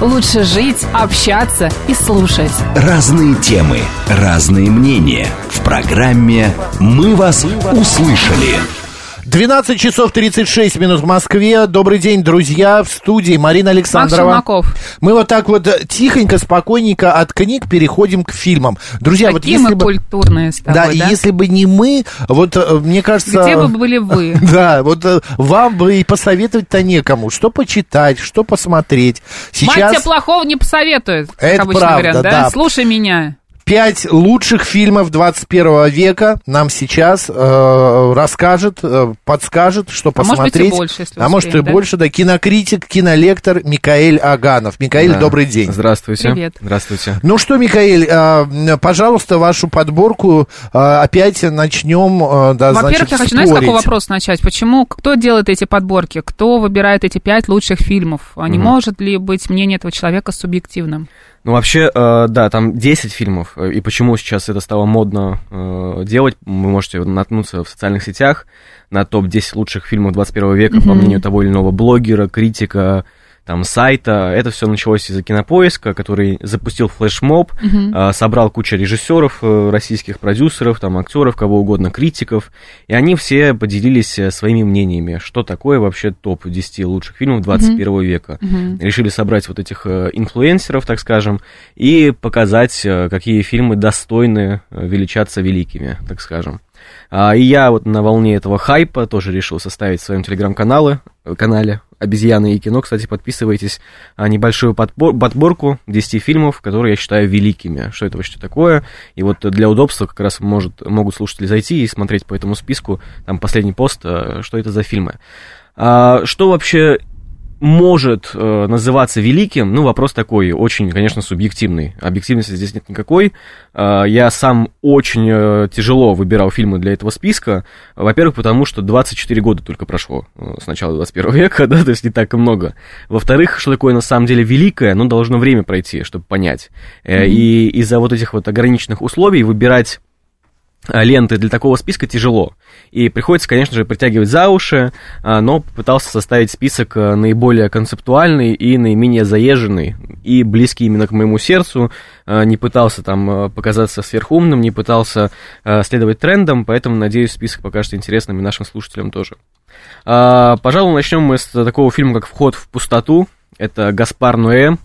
лучше жить, общаться и слушать. Разные темы, разные мнения. В программе «Мы вас услышали». 12 часов 36 минут в Москве. Добрый день, друзья. В студии Марина Александрова. Мы вот так вот тихонько, спокойненько от книг переходим к фильмам. Друзья, вот Какие если мы бы... культурные с тобой, Да, да? если бы не мы, вот э, мне кажется... Где бы были вы? Да, вот э, вам бы и посоветовать-то некому. Что почитать, что посмотреть. Мать тебе Сейчас плохого не посоветует, Это правда, говорят, да? да. Слушай меня. Пять лучших фильмов 21 века нам сейчас э, расскажет, э, подскажет, что А может быть, и посмотреть. больше, если А может и успеем, да? больше, да. Кинокритик, кинолектор Микаэль Аганов. Микаэль, Да. добрый день. Здравствуйте. Привет. Здравствуйте. Ну что, Микаэль, э, пожалуйста, вашу подборку э, опять начнем, э, да, Во-первых, значит, я хочу, знаете, с какого вопроса начать? Почему, кто делает эти подборки? Кто выбирает эти пять лучших фильмов? А не Мгм. может ли быть мнение этого человека субъективным? Ну, вообще, э, да, там 10 фильмов, и почему сейчас это стало модно э, делать, вы можете наткнуться в социальных сетях на топ-10 лучших фильмов 21 века, по Мгм. мнению того или иного блогера, критика, там, сайта. Это все началось из-за кинопоиска, который запустил флешмоб, э, собрал кучу режиссеров, э, российских продюсеров, там, актеров, кого угодно, критиков, и они все поделились э, своими мнениями, что такое вообще топ-10 лучших фильмов 21 века. Мгм. Решили собрать вот этих э, инфлюенсеров, так скажем, и показать, какие фильмы достойны величаться великими, так скажем. А, и я вот на волне этого хайпа тоже решил составить в своем телеграм-канале, канале «Обезьяны и кино». Кстати, подписывайтесь. А, небольшую подбор- подборку 10 фильмов, которые я считаю великими. Что это вообще такое? И вот для удобства как раз может, могут слушатели зайти и смотреть по этому списку, там последний пост, э, что это за фильмы. А, что вообще может э, называться великим, ну, вопрос такой, очень, конечно, субъективный. Объективности здесь нет никакой. Э, я сам очень э, тяжело выбирал фильмы для этого списка. Во-первых, потому что 24 года только прошло э, с начала 21 века, да, то есть не так и много. Во-вторых, что такое на самом деле великое, ну, должно время пройти, чтобы понять. Э, И из-за вот этих вот ограниченных условий выбирать ленты для такого списка тяжело. И приходится, конечно же, притягивать за уши, а, но попытался составить список а, наиболее концептуальный и наименее заезженный, и близкий именно к моему сердцу. Не пытался там показаться сверхумным, не пытался следовать трендам, поэтому, надеюсь, список покажется интересным и нашим слушателям тоже. Пожалуй, начнем мы с такого фильма, как «Вход в пустоту». Это Гаспар Ноэ.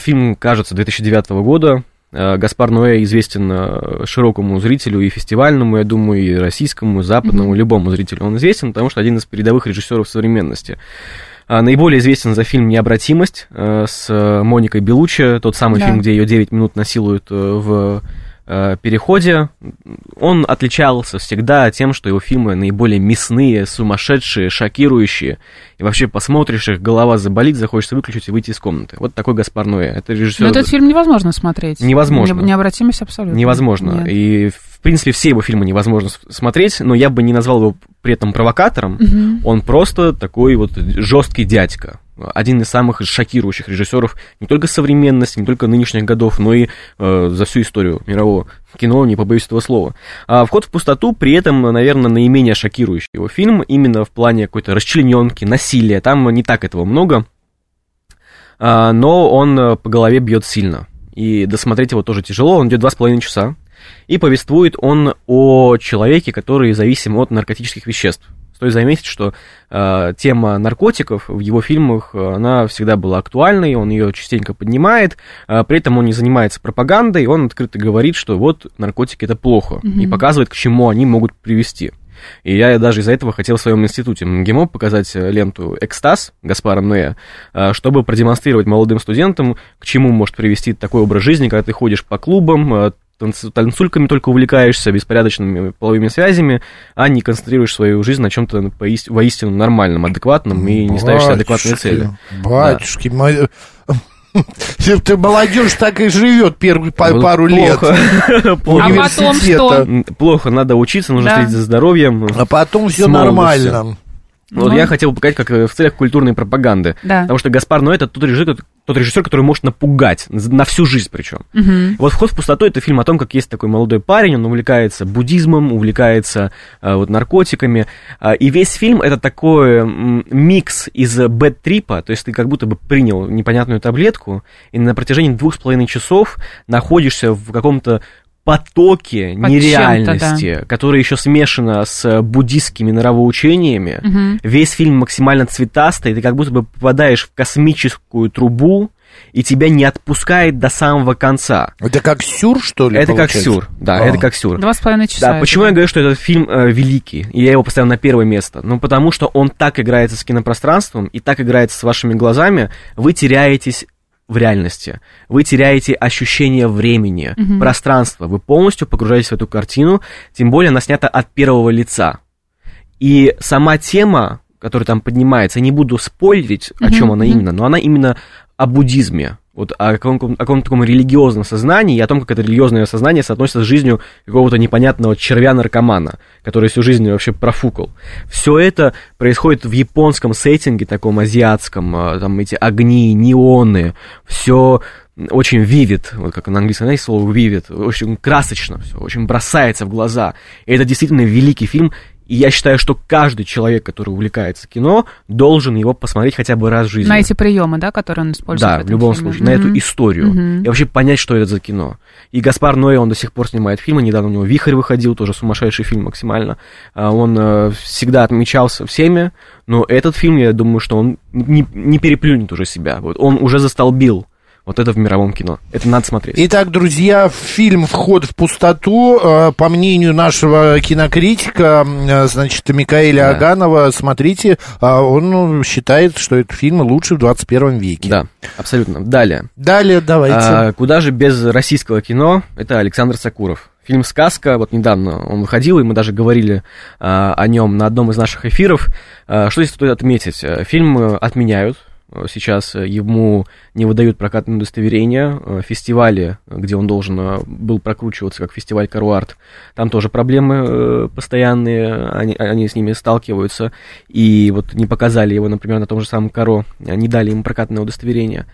Фильм, кажется, 2009 года. А, Гаспар Ноэ известен а, широкому зрителю и фестивальному, я думаю, и российскому, и западному, любому зрителю. Он известен, потому что один из передовых режиссеров современности. А, Наиболее известен за фильм «Необратимость» э, с э, Моникой Белуччи, тот самый Да. фильм, где ее 9 минут насилуют э, в э, переходе. Он отличался всегда тем, что его фильмы наиболее мясные, сумасшедшие, шокирующие. И вообще посмотришь их, голова заболит, захочется выключить и выйти из комнаты. Вот такой Гаспар Ноэ. Это режиссер... Но этот фильм невозможно смотреть. Невозможно. Не- Необратимость абсолютно. Невозможно. Нет. И, в принципе, все его фильмы невозможно смотреть, но я бы не назвал его при этом провокатором. Мгм. Он просто такой вот жесткий дядька. Один из самых шокирующих режиссеров не только современности, не только нынешних годов, но и э, за всю историю мирового кино, не побоюсь этого слова. А «Вход в пустоту» при этом, наверное, наименее шокирующий его фильм, именно в плане какой-то расчлененки, насилия. Там не так этого много, а, но он э, по голове бьет сильно. И досмотреть его тоже тяжело, он идет два с половиной часа. И повествует он о человеке, который зависим от наркотических веществ. Стоит заметить, что э, тема наркотиков в его фильмах, э, она всегда была актуальной, он ее частенько поднимает, э, при этом он не занимается пропагандой, он открыто говорит, что вот наркотики это плохо, и показывает, к чему они могут привести. И я даже из-за этого хотел в своем институте МГИМО показать э, ленту «Экстаз» Гаспара Ноя, э, чтобы продемонстрировать молодым студентам, к чему может привести такой образ жизни, когда ты ходишь по клубам, танц- танцульками только увлекаешься, беспорядочными половыми связями, а не концентрируешь свою жизнь на чем-то поист- воистину нормальном, адекватном и не ставишься адекватные цели. Батюшки, мои- Ты молодежь так и живет первые па- пару лет. плохо. А Плохо. потом что? Плохо, надо учиться, нужно Да. следить за здоровьем. А потом все С нормально. Вот Ну. я хотел показать, как э, в целях культурной пропаганды. Да. Потому что Гаспар Ноэ это тот режиссер, тот режиссер, который может напугать на всю жизнь причем. Мгм. Вот «Вход в пустоту» — это фильм о том, как есть такой молодой парень, он увлекается буддизмом, увлекается э, вот, наркотиками, А, и весь фильм — это такой микс из бэт-трипа, то есть ты как будто бы принял непонятную таблетку, и на протяжении двух с половиной часов находишься в каком-то потоке Под нереальности, которое еще смешано с буддистскими нравоучениями. Мгм. Весь фильм максимально цветастый, ты как будто бы попадаешь в космическую трубу, и тебя не отпускает до самого конца. Это как сюр, что ли? Это как получается? сюр, да, А. это как сюр. Два с половиной часа. Да, это почему я говорю, что этот фильм э, великий, и я его поставил на первое место? Ну, потому что он так играется с кинопространством и так играется с вашими глазами, вы теряетесь в реальности. Вы теряете ощущение времени, пространства. Вы полностью погружаетесь в эту картину, тем более она снята от первого лица. И сама тема, которая там поднимается, я не буду спойлерить, о чем она именно, но она именно о буддизме, вот о каком-то, о каком-то таком религиозном сознании и о том, как это религиозное сознание соотносится с жизнью какого-то непонятного червя-наркомана, который всю жизнь вообще профукал. Все это происходит в японском сеттинге, таком азиатском, а, там эти огни, неоны, все очень вивит, вот как на английском, знаете, слово вивит, очень красочно все, очень бросается в глаза. И это действительно великий фильм, и я считаю, что каждый человек, который увлекается кино, должен его посмотреть хотя бы раз в жизни. На эти приемы, да, которые он использует. Да, в в любом фильме. случае, на эту историю. Мгм. И вообще понять, что это за кино. И Гаспар Ноэ, он до сих пор снимает фильмы. Недавно у него «Вихрь» выходил, тоже сумасшедший фильм максимально. А, Он э, всегда отмечался всеми, но этот фильм, я думаю, что он не, не переплюнет уже себя. Вот он уже застолбил вот это в мировом кино. Это надо смотреть. Итак, друзья, фильм «Вход в пустоту», э, по мнению нашего кинокритика, э, значит, Микаэля Да. Аганова, смотрите, а он ну, считает, что этот фильм лучший в 21 веке. Да, абсолютно. Далее. Далее давайте. А, куда же без российского кино? Это Александр Сакуров. Фильм «Сказка», вот недавно он выходил, и мы даже говорили а, о нем на одном из наших эфиров. А, что здесь стоит отметить? Э, Фильм отменяют, сейчас э, ему не выдают прокатное удостоверение. Э, Фестивали, где он должен э, был прокручиваться, как фестиваль Каруарт, там тоже проблемы э, постоянные, они, они с ними сталкиваются. И вот не показали его, например, на том же самом Каро, э, не дали ему прокатное удостоверение.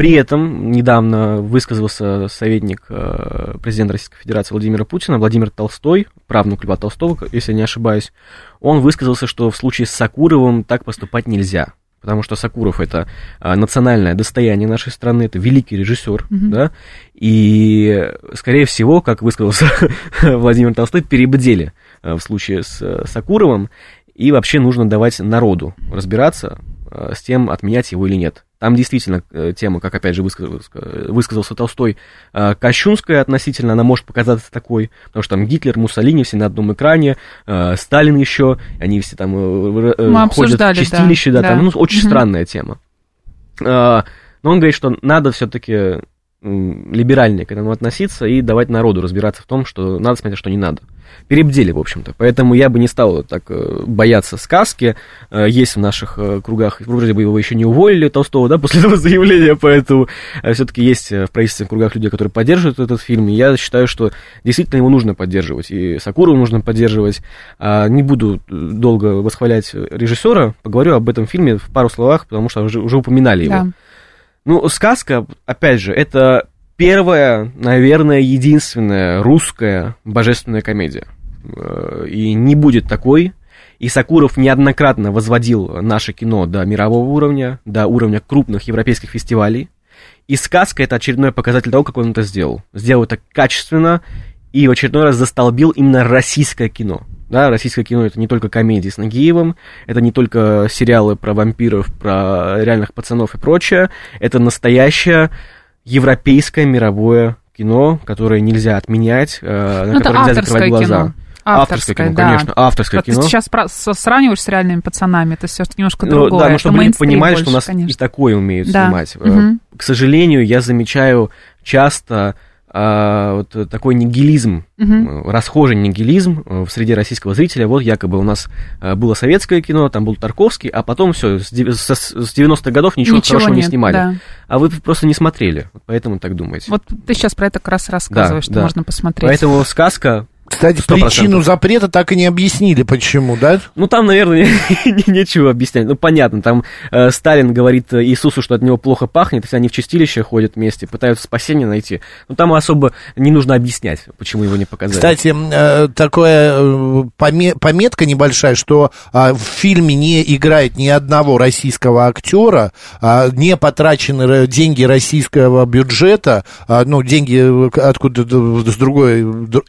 При этом недавно высказался советник э, президента Российской Федерации Владимира Путина, Владимир Толстой, правнук Льва Толстого, если не ошибаюсь. Он высказался, что в случае с Сакуровым так поступать нельзя. Потому что Сакуров это а, национальное достояние нашей страны, это великий режиссер, да, и, скорее всего, как высказался Владимир Толстой, перебдели а, в случае с а, Сакуровым, и вообще нужно давать народу разбираться а, с тем, отменять его или нет. Там действительно э, тема, как опять же высказался, высказался Толстой, э, кощунская относительно, она может показаться такой, потому что там Гитлер, Муссолини все на одном экране, э, Сталин еще, они все там Мы ходят в обсуждали, да, чистилище, да, да. там ну, очень Мгм. странная тема. Но он говорит, что надо все-таки либеральнее к этому относиться и давать народу разбираться в том, что надо смотреть, а что не надо. Перебдели, в общем-то. Поэтому я бы не стал так э, бояться сказки. Э, Есть в наших э, кругах, вроде бы его еще не уволили, Толстого, да, после этого заявления, поэтому все-таки есть в правительственных кругах люди, которые поддерживают этот фильм. И я считаю, что действительно его нужно поддерживать. И Сакуру нужно поддерживать. А, Не буду долго восхвалять режиссера, поговорю об этом фильме в пару словах, потому что уже, уже упоминали его. Ну, сказка, опять же, это первая, наверное, единственная русская божественная комедия. Э, И не будет такой. И Сакуров неоднократно возводил наше кино до мирового уровня, до уровня крупных европейских фестивалей. И сказка это очередной показатель того, как он это сделал. Сделал это качественно и в очередной раз застолбил именно российское кино. Да, российское кино это не только комедии с Нагиевым, это не только сериалы про вампиров, про реальных пацанов и прочее. Это настоящее европейское мировое кино, которое нельзя отменять, э, на Ну, которое нельзя авторское закрывать глаза. кино. Авторское кино, да. конечно, авторское Как кино. Ты сейчас сравниваешь с реальными пацанами, это все немножко Ну, другое. да, но чтобы люди понимали, больше, что у нас конечно. и такое умеют Да. снимать. Мгм. К сожалению, я замечаю часто а, вот такой нигилизм, э, расхожий нигилизм э, в среде российского зрителя. Вот якобы у нас э, было советское кино, там был Тарковский, а потом все, с дев- со- с 90-х годов ничего, хорошего не нет, снимали. да. А вы просто не смотрели, поэтому так думаете. Вот ты сейчас про это как раз рассказываешь, что да. можно посмотреть. Поэтому сказка Кстати, 100%. причину запрета так и не объяснили, почему, да? Ну, там, наверное, не- нечего объяснять. Ну, понятно, там э, Сталин говорит э, Иисусу, что от него плохо пахнет, если они в чистилище ходят вместе, пытаются спасение найти. Ну, там особо не нужно объяснять, почему его не показали. Кстати, э, такая э, поме- пометка небольшая, что а, в фильме не играет ни одного российского актера, а, не потрачены деньги российского бюджета, а, ну, деньги э, откуда с другой,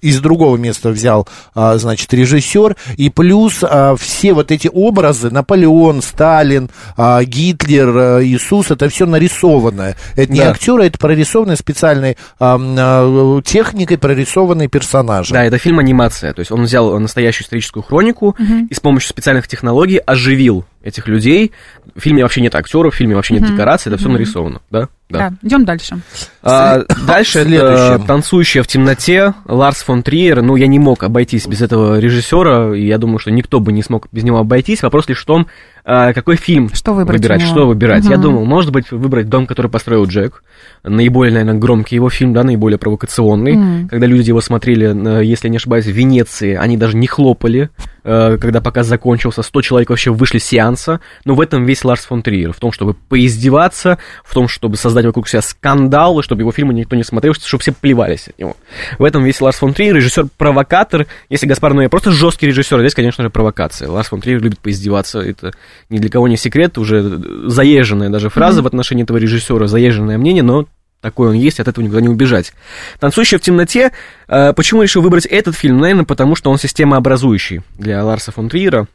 из другого места взял, а, значит, режиссер, и плюс а, все вот эти образы, Наполеон, Сталин, а, Гитлер, а, Иисус, это все нарисованное. Это не Да. актеры, это прорисованные специальной а, а, техникой прорисованные персонажи. Да, это фильм-анимация. То есть он взял настоящую историческую хронику и с помощью специальных технологий оживил этих людей. В фильме вообще нет актеров, в фильме вообще нет декораций, это все нарисовано, да? Да, идем дальше. А, дальше это Следующее. «Танцующая в темноте» Ларс фон Триер. Ну, я не мог обойтись без этого режиссера, и я думаю, что никто бы не смог без него обойтись. Вопрос лишь в том, какой фильм Что выбрать выбирать, что выбирать. Я Мгм. думал, может быть, выбрать «Дом, который построил Джек». Наиболее, наверное, громкий его фильм, да, наиболее провокационный. Мгм. Когда люди его смотрели, э, если я не ошибаюсь, в Венеции, они даже не хлопали, э, когда показ закончился. 100 человек вообще вышли с сеанса. Но в этом весь Ларс фон Триер. В том, чтобы поиздеваться, в том, чтобы создать вокруг себя скандал, и чтобы его фильмы никто не смотрел, чтобы все плевались от него. В этом весь Ларс фон Триер, режиссер-провокатор. Если Гаспар Ноэ просто жесткий режиссер, здесь, конечно же, провокация. Ларс фон Триер любит поиздеваться. Это ни для кого не секрет, уже заезженная даже фраза в отношении этого режиссера, заезженное мнение, но такой он есть, от этого никуда не убежать. «Танцующая в темноте». э, почему решил выбрать этот фильм? Наверное, потому что он системообразующий для Ларса фон Триера.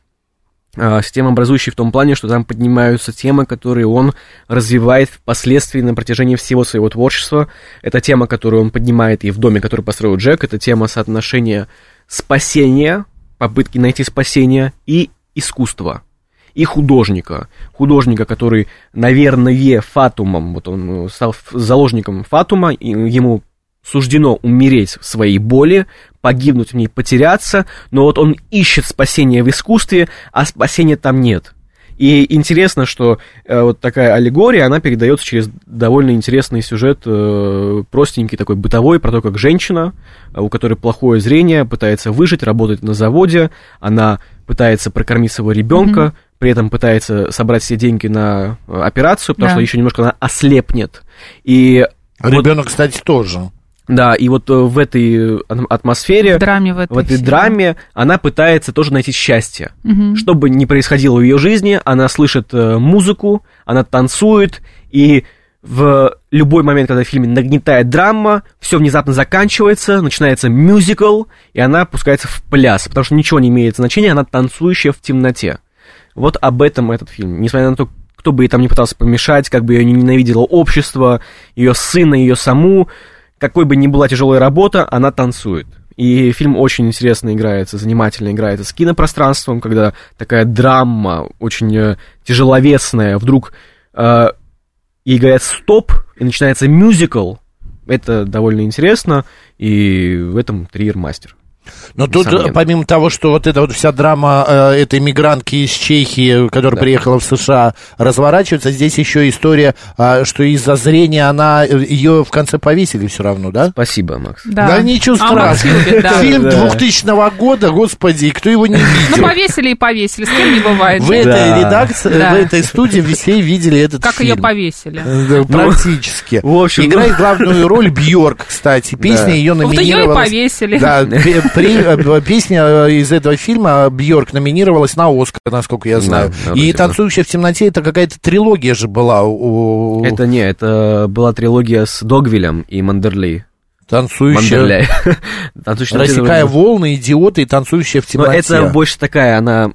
Э, системообразующий в том плане, что там поднимаются темы, которые он развивает впоследствии на протяжении всего своего творчества. Это тема, которую он поднимает и в доме, который построил Джек. Это тема соотношения спасения, попытки найти спасение и искусства и художника. Художника, который, наверное, фатумом, вот он э, стал заложником фатума, и ему суждено умереть в своей боли, погибнуть в ней, потеряться, но вот он ищет спасение в искусстве, а спасения там нет. И интересно, что э, вот такая аллегория, она передается через довольно интересный сюжет, э, простенький такой бытовой, про то, как женщина, э, у которой плохое зрение, пытается выжить, работает на заводе, она пытается прокормить своего ребенка, при этом пытается собрать все деньги на э, операцию, потому Да. что еще немножко она ослепнет. И вот- Ребенок, кстати, тоже. да, и вот э, в этой э, атмосфере, В драме в этой. в этой драме, она пытается тоже найти счастье. Мгм. Что бы ни происходило в ее жизни, она слышит музыку, она танцует, и в любой момент, когда в фильме нагнетает драма, все внезапно заканчивается, начинается мюзикл, и она пускается в пляс, потому что ничего не имеет значения, она танцующая в темноте. Вот об этом этот фильм. Несмотря на то, кто бы ей там не пытался помешать, как бы ее не ненавидело общество, ее сына, ее саму, какой бы ни была тяжелая работа, она танцует. И фильм очень интересно играется, занимательно играется с кинопространством, когда такая драма, очень э, тяжеловесная, вдруг э, ей говорят стоп, и начинается мюзикл. Это довольно интересно, и в этом Триер мастер. Но тут, Несомненно. э, помимо того, что вот эта вот вся драма э, этой мигрантки из Чехии, которая Да. приехала в США, разворачивается, здесь еще история, а, что из-за зрения она, э, ее в конце повесили все равно, да? Спасибо, Макс. Да. ничего А страшного. да. Фильм Да. 2000 года, господи, кто его не Ну, видел? повесили и повесили, с кем не бывает. В да? этой Да. редакции, Да. в этой студии все видели этот Как фильм. ее повесили. Да, Практически. в общем, Играет ну- главную роль Бьорк, кстати. Песня Да. ее Вот ее и номинировалась. повесили. Да, при- э, песня э, из этого фильма Бьорк номинировалась на Оскар, насколько я знаю. Да, И «Танцующая в темноте» это какая-то трилогия же была у... Это не, это была трилогия с Догвилем и Мандерли. «Танцующая...» Танцующая «Рассекая волны, идиоты» и «Танцующая в Но темноте». это больше такая, она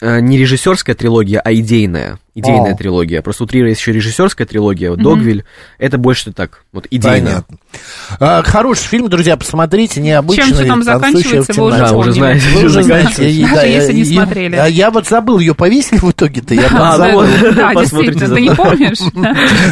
э, не режиссерская трилогия, а идейная. Идейная А. трилогия. Просто утрируя есть еще режиссерская трилогия, вот «Догвиль». Это больше так, вот идейно. Понятно. А, хороший фильм, друзья, посмотрите, необычный. Чем же там «Танцующая в заканчивается, вы уже темноте». Да, уже знаете, Вы уже знаете, Даже да, если не и- смотрели. А я вот забыл, ее повесили в итоге-то, я А, забыл. Да, действительно, ты не помнишь,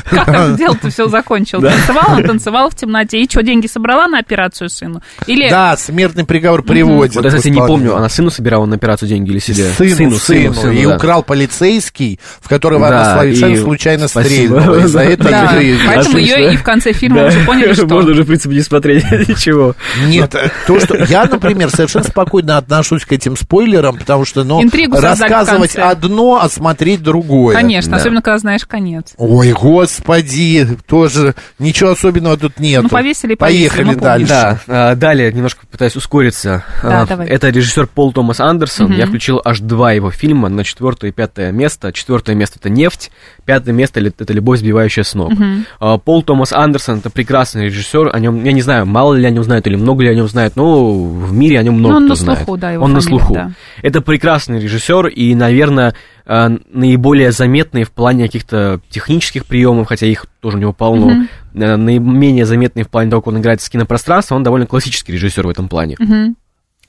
как это дело-то все закончил? Танцевал, он танцевал в темноте, и что, деньги собрала на операцию сыну? Или Да, смертный приговор приводит. Вот кстати, не помню, она сыну собирала на операцию деньги или себе? Сыну, сыну, и украл полицейский, в которого она Да, совершенно и случайно спасибо. стрельнула. И за это Да, ее поэтому Отлично. ее и в конце фильма Да. уже поняли, что... Можно уже, в принципе, не смотреть ничего. Нет, то, что я, например, совершенно спокойно отношусь к этим спойлерам, потому что, ну, Интригу рассказывать одно, а смотреть другое. Конечно, Да. особенно когда знаешь конец. Ой, господи, тоже ничего особенного тут нет. Ну, повесили повесили, Поехали помним. дальше. Да, а, далее немножко пытаюсь ускориться. Да, А, давай. Это режиссер Пол Томас Андерсон. Я включил аж два его фильма на четвертое и пятое место. Четвертое место это нефть, пятое место это любовь, сбивающая с ног. А, Пол Томас Андерсон это прекрасный режиссер. О нем, я не знаю, мало ли о нем знают или много ли о нем знают, но в мире о нем много Ну, он кто на знает. слуху, да, его Он на фамилия, слуху. да. Это прекрасный режиссер и, наверное, э, наиболее заметный в плане каких-то технических приемов, хотя их тоже у него полно, э, наименее заметный в плане того, как он играет с кинопространством, он довольно классический режиссер в этом плане. Мгм.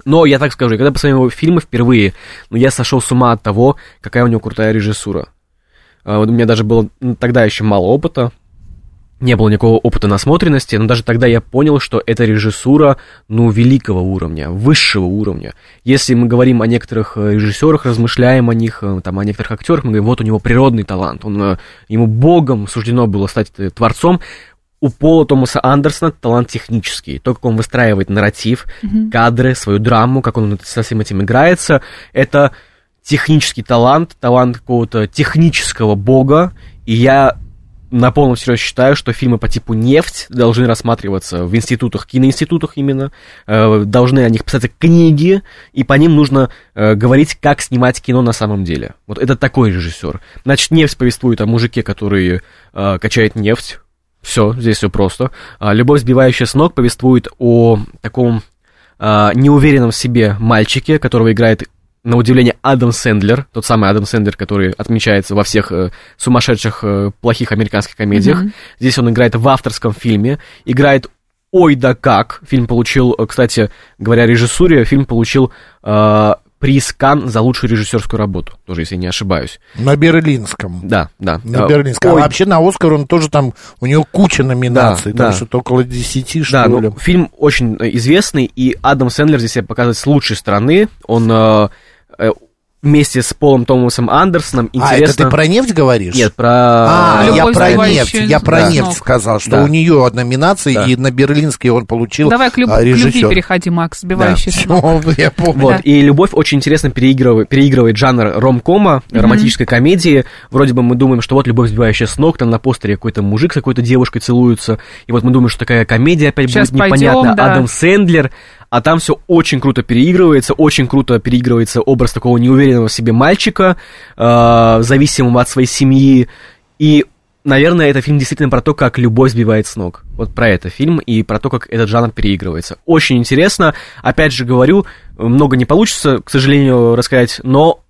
Но я так скажу, когда посмотрел его фильмы впервые, ну, я сошел с ума от того, какая у него крутая режиссура. А, у меня даже было тогда еще мало опыта, не было никакого опыта насмотренности, но даже тогда я понял, что это режиссура, ну, великого уровня, высшего уровня. Если мы говорим о некоторых э, режиссерах, размышляем о них, э, там, о некоторых актерах, мы говорим, вот у него природный талант, он, э, ему богом суждено было стать творцом, у Пола Томаса Андерсона талант технический. То, как он выстраивает нарратив, кадры, свою драму, как он со всем этим играется, это технический талант, талант какого-то технического бога. И я на полном серьезе считаю, что фильмы по типу «Нефть» должны рассматриваться в институтах, киноинститутах именно, э, должны о них писаться книги, и по ним нужно э, говорить, как снимать кино на самом деле. Вот это такой режиссер. Значит, «Нефть» повествует о мужике, который э, качает нефть, все, здесь все просто. А, «Любовь, сбивающая с ног» повествует о таком неуверенном в себе мальчике, которого играет на удивление Адам Сэндлер, тот самый Адам Сэндлер, который отмечается во всех э, сумасшедших э, плохих американских комедиях. Здесь он играет в авторском фильме, играет ой да как. Фильм получил, э, кстати, говоря режиссуре, фильм получил э, приз Кан за лучшую режиссерскую работу, тоже, если я не ошибаюсь. На Берлинском. Да, да. На Берлинском. ой, А вообще на Оскар он тоже там, у него куча номинаций, Да, там да. что-то около 10, что Да, ли. ну, фильм очень э, известный, и Адам Сэндлер здесь себя показывает с лучшей стороны. Он э, вместе с Полом Томасом Андерсоном А, интересно... это ты про нефть говоришь? Нет, про... А, я Любовь, про сбивающая нефть, я про с нефть сказал, что Да. у нее номинации, Да. и на Берлинский он получил Давай к, люб- а, к любви переходи, Макс, сбивающий с ног. Всё, я помню. Вот, Да. и «Любовь» очень интересно переигрывает, переигрывает жанр ромкома, романтической комедии. Вроде бы мы думаем, что вот «Любовь, сбивающая с ног», там на постере какой-то мужик с какой-то девушкой целуются, и вот мы думаем, что такая комедия опять Сейчас будет непонятно. пойдем, да. Адам Сэндлер, а там все очень круто переигрывается, очень круто переигрывается образ такого неуверенного в себе мальчика, э, зависимого от своей семьи, и Наверное, это фильм действительно про то, как любовь сбивает с ног. Вот про это фильм и про то, как этот жанр переигрывается. Очень интересно. Опять же говорю, много не получится, к сожалению, рассказать, но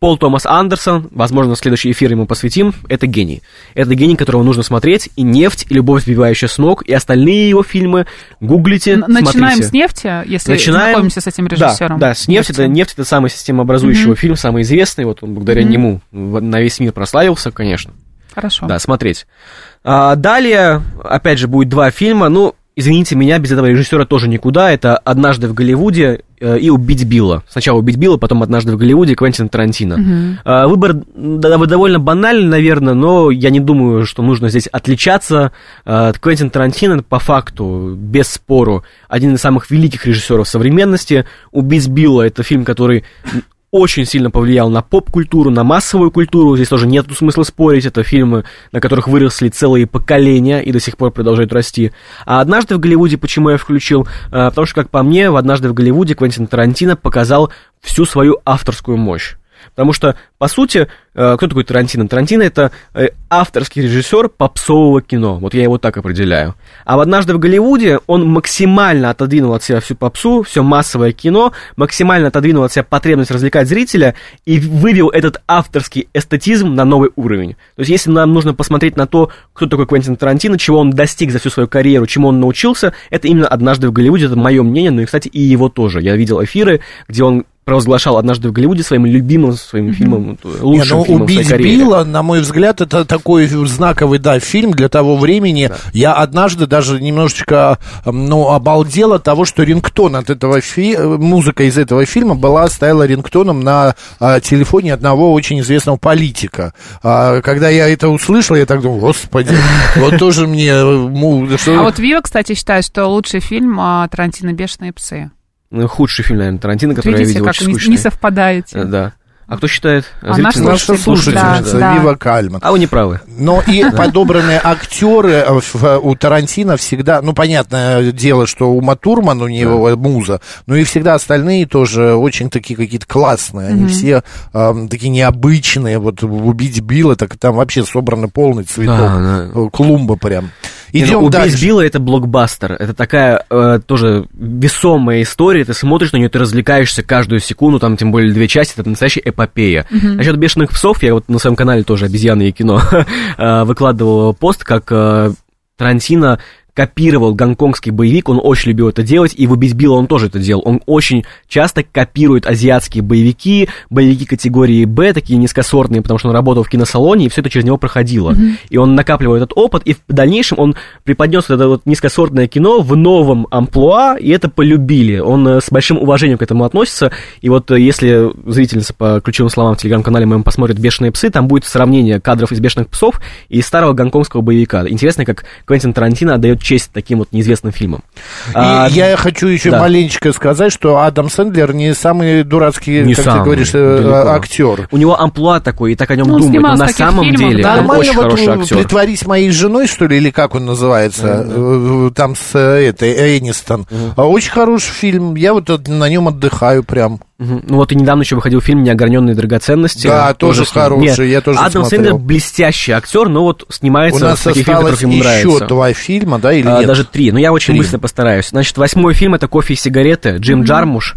Пол Томас Андерсон, возможно, следующий эфир ему посвятим, это гений. Это гений, которого нужно смотреть, и «Нефть», и «Любовь, сбивающая с ног», и остальные его фильмы. Гуглите, Начинаем смотрите. с нефти, если Начинаем. знакомимся с этим Да, режиссером. Да, с нефть это нефть это самый системообразующий фильм, самый известный. Вот он благодаря нему в- на весь мир прославился, конечно. Хорошо. Да, смотреть. А, далее, опять же, будет два фильма. Ну, извините меня, без этого режиссера тоже никуда. Это «Однажды в Голливуде» э, и «Убить Билла». Сначала «Убить Билла», потом «Однажды в Голливуде» Квентин Тарантино. А, выбор довольно банальный, наверное, но я не думаю, что нужно здесь отличаться. А, Квентин Тарантино, по факту, без спору, один из самых великих режиссеров современности. «Убить Билла» — это фильм, который очень сильно повлиял на поп-культуру, на массовую культуру. Здесь тоже нет смысла спорить. Это фильмы, на которых выросли целые поколения и до сих пор продолжают расти. А «Однажды в Голливуде» почему я включил? А, Потому что, как по мне, в «Однажды в Голливуде» Квентин Тарантино показал всю свою авторскую мощь. Потому что, по сути, э, кто такой Тарантино? Тарантино это э, авторский режиссер попсового кино. Вот я его так определяю. А в однажды в Голливуде он максимально отодвинул от себя всю попсу, все массовое кино, максимально отодвинул от себя потребность развлекать зрителя и вывел этот авторский эстетизм на новый уровень. То есть, если нам нужно посмотреть на то, кто такой Квентин Тарантино, чего он достиг за всю свою карьеру, чему он научился, это именно однажды в Голливуде, это мое мнение, ну и, кстати, и его тоже. Я видел эфиры, где он провозглашал однажды в Голливуде своим любимым своим фильмом, лучшим Не, ну, фильмом своей «Убить карьере. Билла», на мой взгляд, это такой знаковый, да, фильм для того времени. Я однажды даже немножечко, ну, обалдел от того, что рингтон от этого фи... музыка из этого фильма была, стояла рингтоном на а, телефоне одного очень известного политика. А, когда я это услышал, я так думал, господи, вот тоже мне... э, А вот Вива, кстати, считает, что лучший фильм а, Тарантино «Бешеные псы». Ну, худший фильм, наверное, Тарантино, который Видите, я видел, как очень не, скучный. не совпадаете. Э, Да. А кто считает? А Зрители? наш слушатель, слушательница да, да. Вива Кальман. А вы не правы. Но и подобранные актеры э, у Тарантино всегда, ну, понятное дело, что у Матурман у него муза, но и всегда остальные тоже очень такие какие-то классные. Они все эм, такие необычные. Вот «Убить Билла», так там вообще собраны полный цветок. Э, Клумба прям. Ну, Идем «Убить дальше. Билла» это блокбастер. Это такая э, тоже весомая история. Ты смотришь на нее, ты развлекаешься каждую секунду, там тем более две части, это настоящая эпопея. Насчет «Бешеных псов» я вот на своем канале тоже «Обезьяны и кино» э, выкладывал пост, как э, Тарантино копировал гонконгский боевик, он очень любил это делать, и в «Убить Билла» он тоже это делал. Он очень часто копирует азиатские боевики, боевики категории «Б», такие низкосортные, потому что он работал в киносалоне, и все это через него проходило. И он накапливал этот опыт, и в дальнейшем он преподнес вот это вот низкосортное кино в новом амплуа, и это полюбили. Он э, с большим уважением к этому относится, и вот э, если зрительница по ключевым словам в телеграм-канале моем посмотрит «Бешеные псы», там будет сравнение кадров из «Бешеных псов» и старого гонконгского боевика. Интересно, как Квентин Тарантино отдает честь таким вот неизвестным фильмам. И А, я хочу еще да. маленечко сказать, что Адам Сэндлер не самый дурацкий, Не как самый, ты говоришь, э, далеко. актер. У него амплуа такой, и так о нем Ну, он думают. Но на самом фильмах, деле да. он Нормально очень вот хороший э, актер. притворись моей женой, что ли, или как он называется, Э, там с э, этой, Энистон. А Очень хороший фильм, я вот от- на нем отдыхаю прям. Ну вот и недавно еще выходил фильм «Неограненные драгоценности». Да, тоже ним. хороший, Нет, я тоже Адам смотрел. Сэндлер блестящий актер, но вот У снимается нас в таких фильмах, которые ему еще нравятся. два фильма, да, или А, нет? Даже три, но я очень Три. быстро постараюсь. Значит, восьмой фильм это «Кофе и сигареты», Джим Джармуш.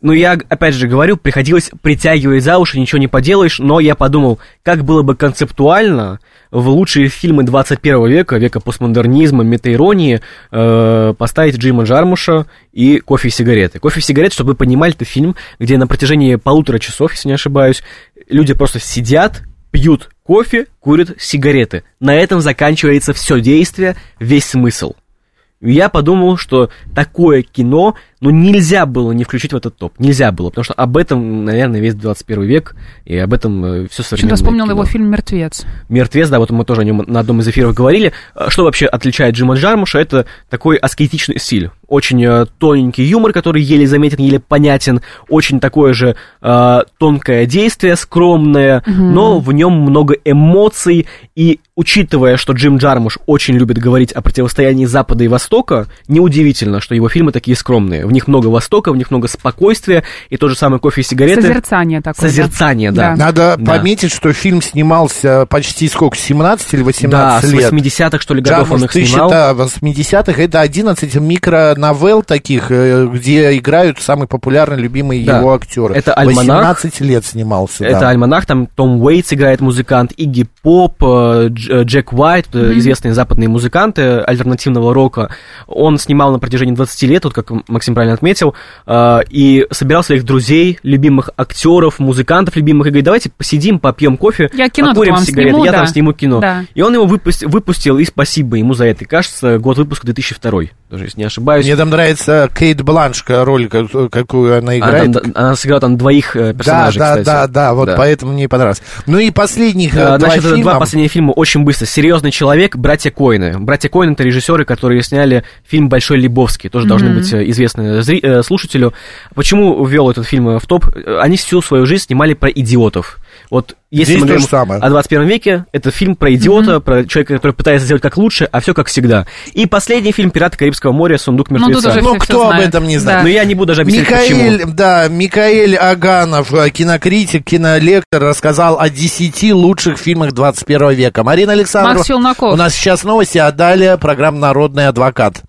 Ну, я, опять же, говорю, приходилось притягивать за уши, ничего не поделаешь, но я подумал, как было бы концептуально в лучшие фильмы 21 века, века постмодернизма, метаиронии, э, поставить Джима Джармуша и «Кофе и сигареты». «Кофе и сигареты», чтобы вы понимали, это фильм, где на протяжении полутора часов, если не ошибаюсь, люди просто сидят, пьют кофе, курят сигареты. На этом заканчивается все действие, весь смысл. Я подумал, что такое кино, ну, нельзя было не включить в этот топ. Нельзя было, потому что об этом, наверное, весь 21 век, и об этом все современное Что-то вспомнил кино. его фильм «Мертвец». «Мертвец», да, вот мы тоже о нем на одном из эфиров говорили. А Что вообще отличает Джима Джармуша? Это такой аскетичный стиль. Очень э, тоненький юмор, который еле заметен, еле понятен. Очень такое же э, тонкое действие, скромное, но в нем много эмоций. И учитывая, что Джим Джармуш очень любит говорить о противостоянии Запада и Востока, неудивительно, что его фильмы такие скромные. В них много Востока, в них много спокойствия, и тот же самый кофе и сигареты. Созерцание такое. да. Созерцание, да. Надо Да. пометить, что фильм снимался почти сколько, 17 или Да, 18 с лет. 80-х, что ли, годов Джармуш он их снимал. 80-х, это 11 микроновелл таких, э, где играют самые популярные, любимые Да. его актеры. Это «Альманах». 18 лет снимался, Это да. альманах, там Том Уэйтс играет музыкант, Игги Поп, э, э, Джек Уайт, э, известные западные музыканты альтернативного рока. Он снимал на протяжении 20 лет, вот как Максим правильно отметил, э, и собирал своих друзей, любимых актеров, музыкантов любимых, и говорит, давайте посидим, попьем кофе, Я кино покурим сигареты, сниму, я там да. сниму кино. Да. И он его выпустил, выпустил, и спасибо ему за это. И кажется, год выпуска 2002, даже если не ошибаюсь. Мне там нравится Кейт Бланшка, роль, как- какую она Она, играет. там- она сыграла там двоих э, да, персонажей, да, кстати. да, да, вот поэтому мне и понравилось. Ну и последних А, два фильма. два последних фильма очень быстро. «Серьезный человек», «Братья Коины». «Братья Коины» — это режиссеры, которые сняли фильм «Большой Лебовский». Тоже должны быть э, э, зри- э, слушателю, почему ввел этот фильм в топ. Э, Они всю свою жизнь снимали про идиотов. Вот если Здесь мы говорим о 21 веке, это фильм про идиота, про человека, который пытается сделать как лучше, а все как всегда. И последний фильм «Пираты Карибского моря. Сундук Ну, мертвеца». Ну, все- кто все об этом не знает? Да. Но я не буду даже объяснять, Микаэль, почему. да, Микаэль Аганов, э, кинокритик, кинолектор, рассказал о 10 лучших фильмах 21 века. Марина Александровна, у нас сейчас новости, а далее программа «Народный адвокат».